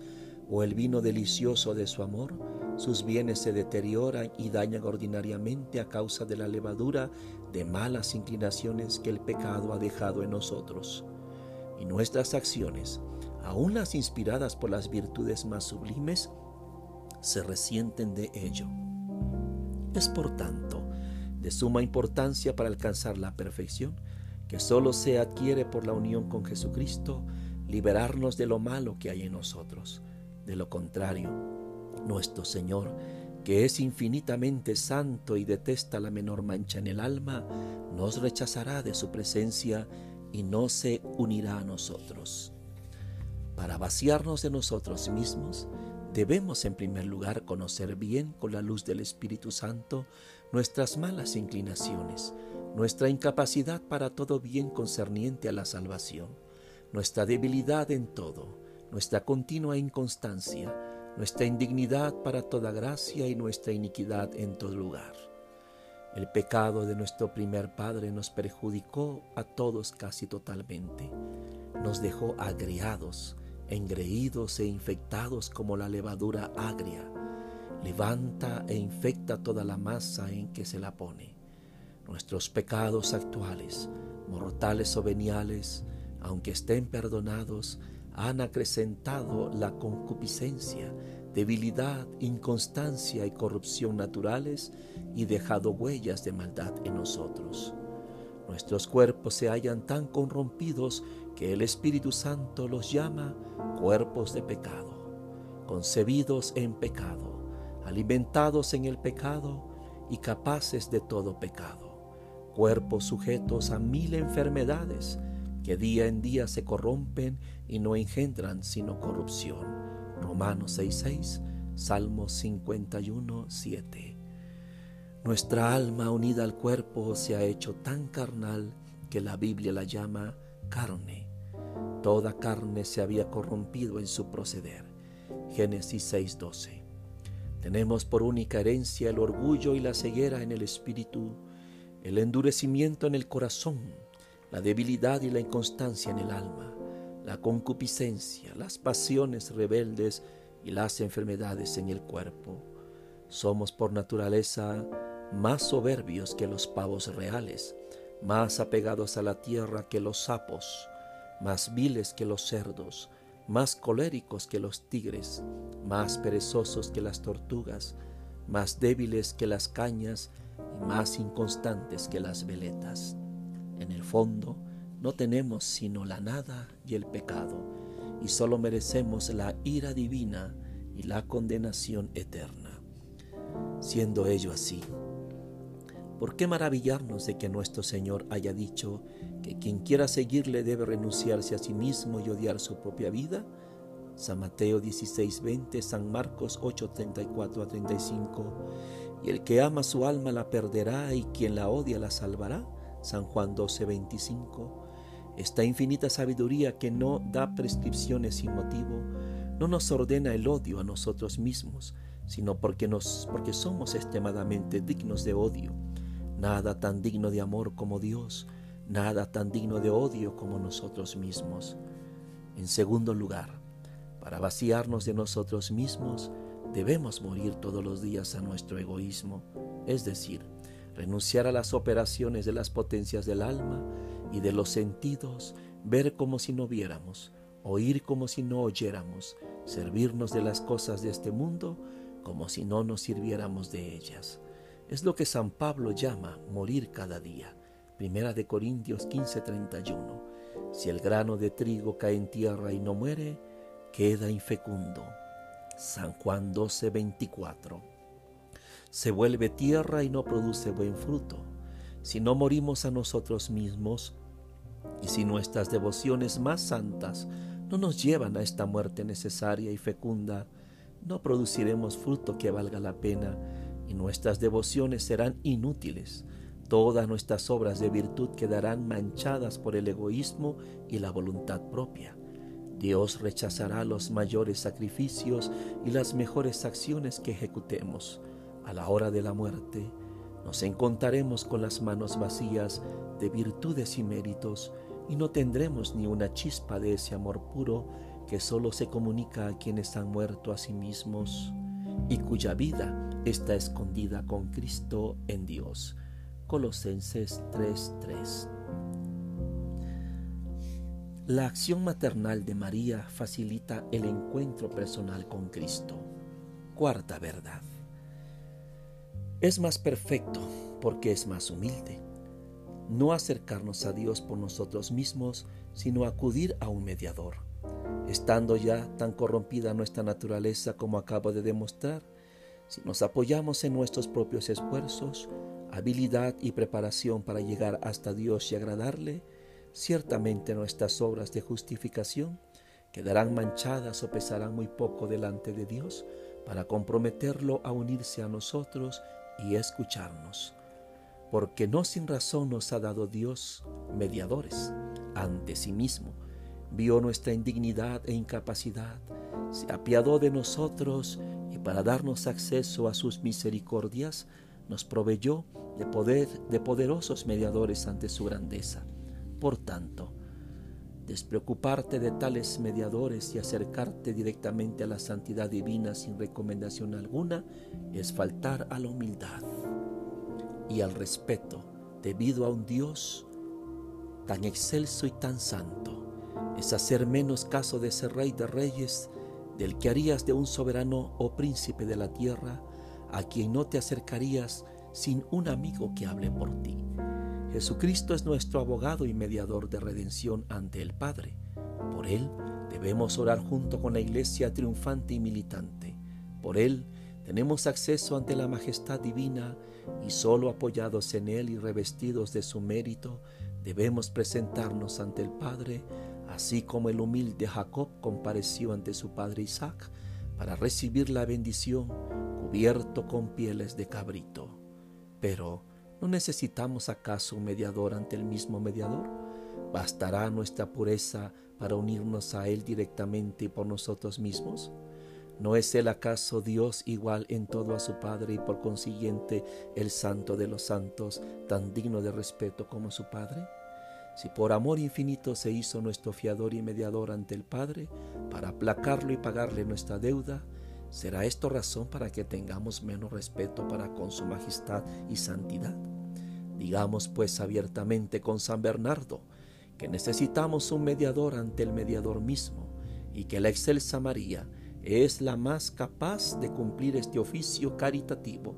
o el vino delicioso de su amor, sus bienes se deterioran y dañan ordinariamente a causa de la levadura de malas inclinaciones que el pecado ha dejado en nosotros. Y nuestras acciones, aun las inspiradas por las virtudes más sublimes, se resienten de ello. Es por tanto de suma importancia para alcanzar la perfección, que solo se adquiere por la unión con Jesucristo, liberarnos de lo malo que hay en nosotros. De lo contrario, nuestro Señor, que es infinitamente santo y detesta la menor mancha en el alma, nos rechazará de su presencia y no se unirá a nosotros. Para vaciarnos de nosotros mismos, debemos en primer lugar conocer bien con la luz del Espíritu Santo nuestras malas inclinaciones, nuestra incapacidad para todo bien concerniente a la salvación, nuestra debilidad en todo, nuestra continua inconstancia, nuestra indignidad para toda gracia y nuestra iniquidad en todo lugar. El pecado de nuestro primer padre nos perjudicó a todos casi totalmente. Nos dejó agriados, engreídos e infectados como la levadura agria levanta e infecta toda la masa en que se la pone. Nuestros pecados actuales, mortales o veniales, aunque estén perdonados, han acrecentado la concupiscencia, debilidad, inconstancia y corrupción naturales y dejado huellas de maldad en nosotros. Nuestros cuerpos se hallan tan corrompidos que el Espíritu Santo los llama cuerpos de pecado, concebidos en pecado alimentados en el pecado y capaces de todo pecado, cuerpos sujetos a mil enfermedades que día en día se corrompen y no engendran sino corrupción. Romanos 6:6, Salmo 51, 7. Nuestra alma unida al cuerpo se ha hecho tan carnal que la Biblia la llama carne. Toda carne se había corrompido en su proceder. Génesis 6:12. Tenemos por única herencia el orgullo y la ceguera en el espíritu, el endurecimiento en el corazón, la debilidad y la inconstancia en el alma, la concupiscencia, las pasiones rebeldes y las enfermedades en el cuerpo. Somos por naturaleza más soberbios que los pavos reales, más apegados a la tierra que los sapos, más viles que los cerdos, más coléricos que los tigres, más perezosos que las tortugas, más débiles que las cañas y más inconstantes que las veletas. En el fondo, no tenemos sino la nada y el pecado, y solo merecemos la ira divina y la condenación eterna. Siendo ello así, ¿por qué maravillarnos de que nuestro Señor haya dicho que quien quiera seguirle debe renunciarse a sí mismo y odiar su propia vida? San Mateo 16:20, San Marcos 8:34 a 35. Y el que ama su alma la perderá y quien la odia la salvará. San Juan 12:25. Esta infinita sabiduría que no da prescripciones sin motivo, no nos ordena el odio a nosotros mismos, sino porque, nos, porque somos extremadamente dignos de odio. Nada tan digno de amor como Dios, nada tan digno de odio como nosotros mismos. En segundo lugar, para vaciarnos de nosotros mismos, debemos morir todos los días a nuestro egoísmo, es decir, renunciar a las operaciones de las potencias del alma y de los sentidos, ver como si no viéramos, oír como si no oyéramos, servirnos de las cosas de este mundo como si no nos sirviéramos de ellas. Es lo que San Pablo llama morir cada día. Primera de Corintios 15:31. Si el grano de trigo cae en tierra y no muere, queda infecundo. San Juan 12:24. Se vuelve tierra y no produce buen fruto. Si no morimos a nosotros mismos y si nuestras devociones más santas no nos llevan a esta muerte necesaria y fecunda, no produciremos fruto que valga la pena y nuestras devociones serán inútiles. Todas nuestras obras de virtud quedarán manchadas por el egoísmo y la voluntad propia. Dios rechazará los mayores sacrificios y las mejores acciones que ejecutemos. A la hora de la muerte, nos encontraremos con las manos vacías de virtudes y méritos y no tendremos ni una chispa de ese amor puro que solo se comunica a quienes han muerto a sí mismos y cuya vida está escondida con Cristo en Dios. Colosenses 3:3 La acción maternal de María facilita el encuentro personal con Cristo. Cuarta verdad. Es más perfecto porque es más humilde. No acercarnos a Dios por nosotros mismos, sino acudir a un mediador. Estando ya tan corrompida nuestra naturaleza como acabo de demostrar, si nos apoyamos en nuestros propios esfuerzos, habilidad y preparación para llegar hasta Dios y agradarle, ciertamente nuestras obras de justificación quedarán manchadas o pesarán muy poco delante de Dios para comprometerlo a unirse a nosotros y escucharnos. Porque no sin razón nos ha dado Dios mediadores ante sí mismo vio nuestra indignidad e incapacidad, se apiadó de nosotros para darnos acceso a sus misericordias nos proveyó de poder de poderosos mediadores ante su grandeza. Por tanto, despreocuparte de tales mediadores y acercarte directamente a la santidad divina sin recomendación alguna es faltar a la humildad y al respeto debido a un Dios tan excelso y tan santo es hacer menos caso de ese rey de reyes, del que harías de un soberano o príncipe de la tierra, a quien no te acercarías sin un amigo que hable por ti. Jesucristo es nuestro abogado y mediador de redención ante el Padre. Por Él debemos orar junto con la iglesia triunfante y militante. Por Él tenemos acceso ante la majestad divina y solo apoyados en Él y revestidos de su mérito, debemos presentarnos ante el Padre Así como el humilde Jacob compareció ante su padre Isaac para recibir la bendición cubierto con pieles de cabrito. Pero, ¿no necesitamos acaso un mediador ante el mismo mediador? ¿Bastará nuestra pureza para unirnos a Él directamente y por nosotros mismos? ¿No es Él acaso Dios igual en todo a su Padre y por consiguiente el Santo de los Santos, tan digno de respeto como su Padre? Si por amor infinito se hizo nuestro fiador y mediador ante el Padre, para aplacarlo y pagarle nuestra deuda, ¿será esto razón para que tengamos menos respeto para con su majestad y santidad? Digamos pues abiertamente con San Bernardo que necesitamos un mediador ante el mediador mismo y que la excelsa María es la más capaz de cumplir este oficio caritativo.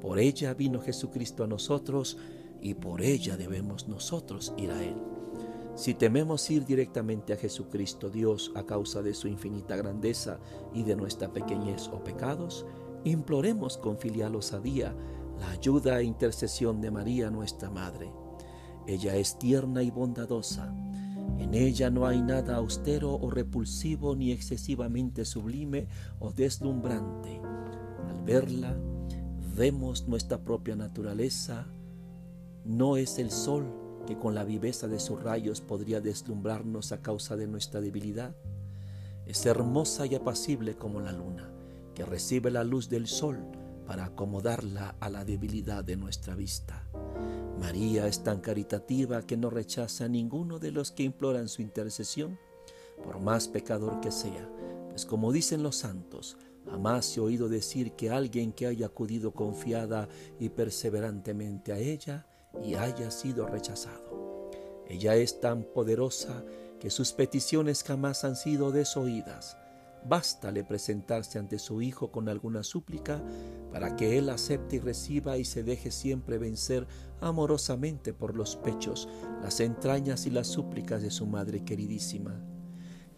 Por ella vino Jesucristo a nosotros y por ella debemos nosotros ir a Él. Si tememos ir directamente a Jesucristo Dios a causa de su infinita grandeza y de nuestra pequeñez o pecados, imploremos con filial osadía la ayuda e intercesión de María nuestra Madre. Ella es tierna y bondadosa en ella no hay nada austero o repulsivo ni excesivamente sublime o deslumbrante. Al verla, vemos nuestra propia naturaleza. No es el sol que con la viveza de sus rayos podría deslumbrarnos a causa de nuestra debilidad. Es hermosa y apacible como la luna, que recibe la luz del sol para acomodarla a la debilidad de nuestra vista. María es tan caritativa que no rechaza a ninguno de los que imploran su intercesión, por más pecador que sea, pues como dicen los santos, jamás ha oído decir que alguien que haya acudido confiada y perseverantemente a ella y haya sido rechazado. Ella es tan poderosa que sus peticiones jamás han sido desoídas Bástale presentarse ante su Hijo con alguna súplica para que Él acepte y reciba y se deje siempre vencer amorosamente por los pechos, las entrañas y las súplicas de su Madre queridísima.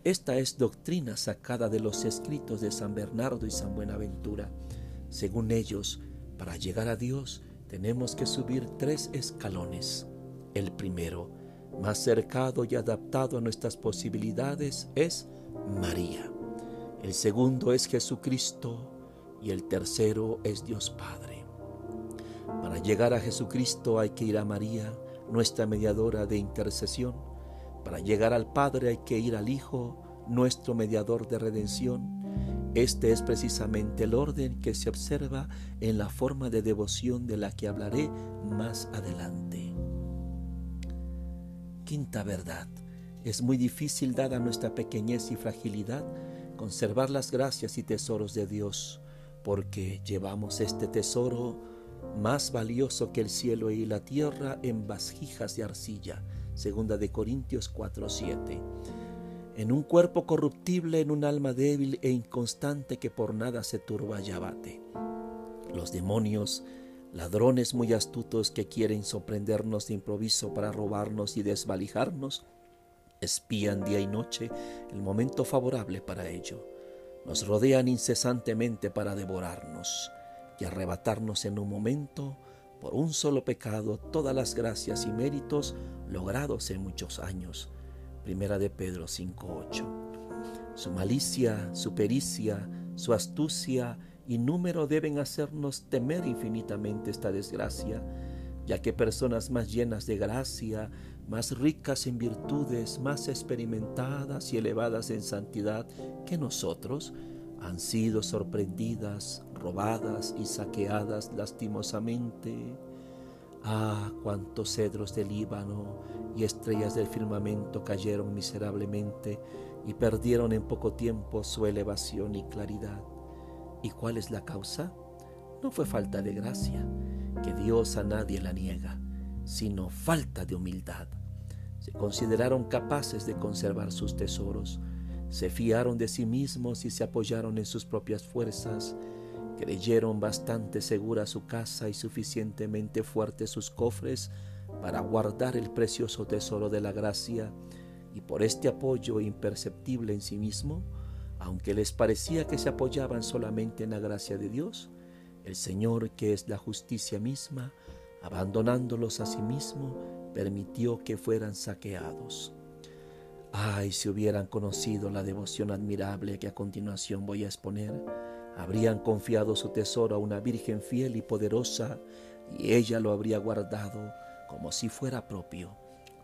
Esta es doctrina sacada de los escritos de San Bernardo y San Buenaventura. Según ellos, para llegar a Dios tenemos que subir tres escalones. El primero, más cercado y adaptado a nuestras posibilidades, es María. El segundo es Jesucristo y el tercero es Dios Padre. Para llegar a Jesucristo hay que ir a María, nuestra mediadora de intercesión. Para llegar al Padre hay que ir al Hijo, nuestro mediador de redención. Este es precisamente el orden que se observa en la forma de devoción de la que hablaré más adelante. Quinta verdad. Es muy difícil, dada nuestra pequeñez y fragilidad, conservar las gracias y tesoros de Dios, porque llevamos este tesoro más valioso que el cielo y la tierra en vasijas de arcilla. Segunda de Corintios 4:7. En un cuerpo corruptible, en un alma débil e inconstante que por nada se turba y abate. Los demonios, ladrones muy astutos que quieren sorprendernos de improviso para robarnos y desvalijarnos, espían día y noche el momento favorable para ello. Nos rodean incesantemente para devorarnos y arrebatarnos en un momento, por un solo pecado, todas las gracias y méritos logrados en muchos años. Primera de Pedro 5.8. Su malicia, su pericia, su astucia y número deben hacernos temer infinitamente esta desgracia, ya que personas más llenas de gracia, más ricas en virtudes, más experimentadas y elevadas en santidad que nosotros, han sido sorprendidas, robadas y saqueadas lastimosamente. Ah, cuántos cedros del Líbano y estrellas del firmamento cayeron miserablemente y perdieron en poco tiempo su elevación y claridad. ¿Y cuál es la causa? No fue falta de gracia, que Dios a nadie la niega sino falta de humildad. Se consideraron capaces de conservar sus tesoros, se fiaron de sí mismos y se apoyaron en sus propias fuerzas, creyeron bastante segura su casa y suficientemente fuertes sus cofres para guardar el precioso tesoro de la gracia, y por este apoyo imperceptible en sí mismo, aunque les parecía que se apoyaban solamente en la gracia de Dios, el Señor, que es la justicia misma, abandonándolos a sí mismo, permitió que fueran saqueados. Ay, si hubieran conocido la devoción admirable que a continuación voy a exponer, habrían confiado su tesoro a una Virgen fiel y poderosa, y ella lo habría guardado como si fuera propio,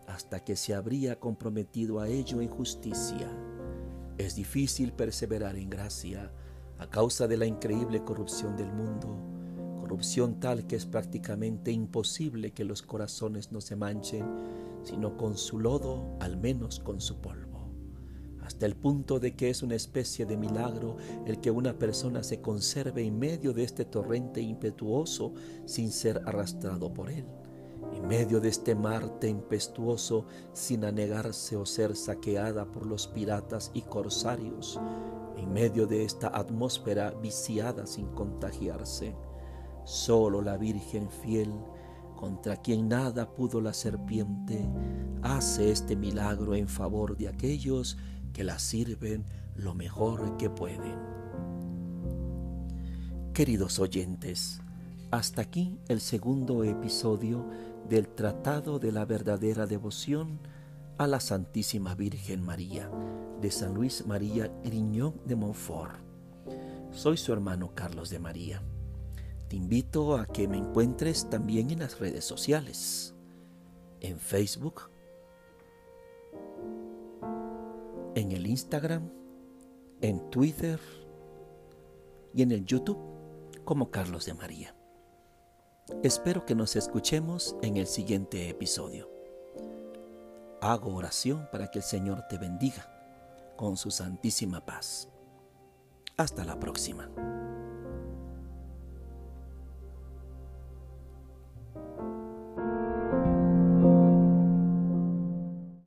hasta que se habría comprometido a ello en justicia. Es difícil perseverar en gracia a causa de la increíble corrupción del mundo, corrupción tal que es prácticamente imposible que los corazones no se manchen sino con su lodo, al menos con su polvo, hasta el punto de que es una especie de milagro el que una persona se conserve en medio de este torrente impetuoso sin ser arrastrado por él, en medio de este mar tempestuoso sin anegarse o ser saqueada por los piratas y corsarios, en medio de esta atmósfera viciada sin contagiarse. Solo la Virgen fiel contra quien nada pudo la serpiente, hace este milagro en favor de aquellos que la sirven lo mejor que pueden. Queridos oyentes, hasta aquí el segundo episodio del Tratado de la verdadera devoción a la Santísima Virgen María de San Luis María Griñón de Montfort. Soy su hermano Carlos de María. Te invito a que me encuentres también en las redes sociales, en Facebook, en el Instagram, en Twitter y en el YouTube como Carlos de María. Espero que nos escuchemos en el siguiente episodio. Hago oración para que el Señor te bendiga con su santísima paz. Hasta la próxima.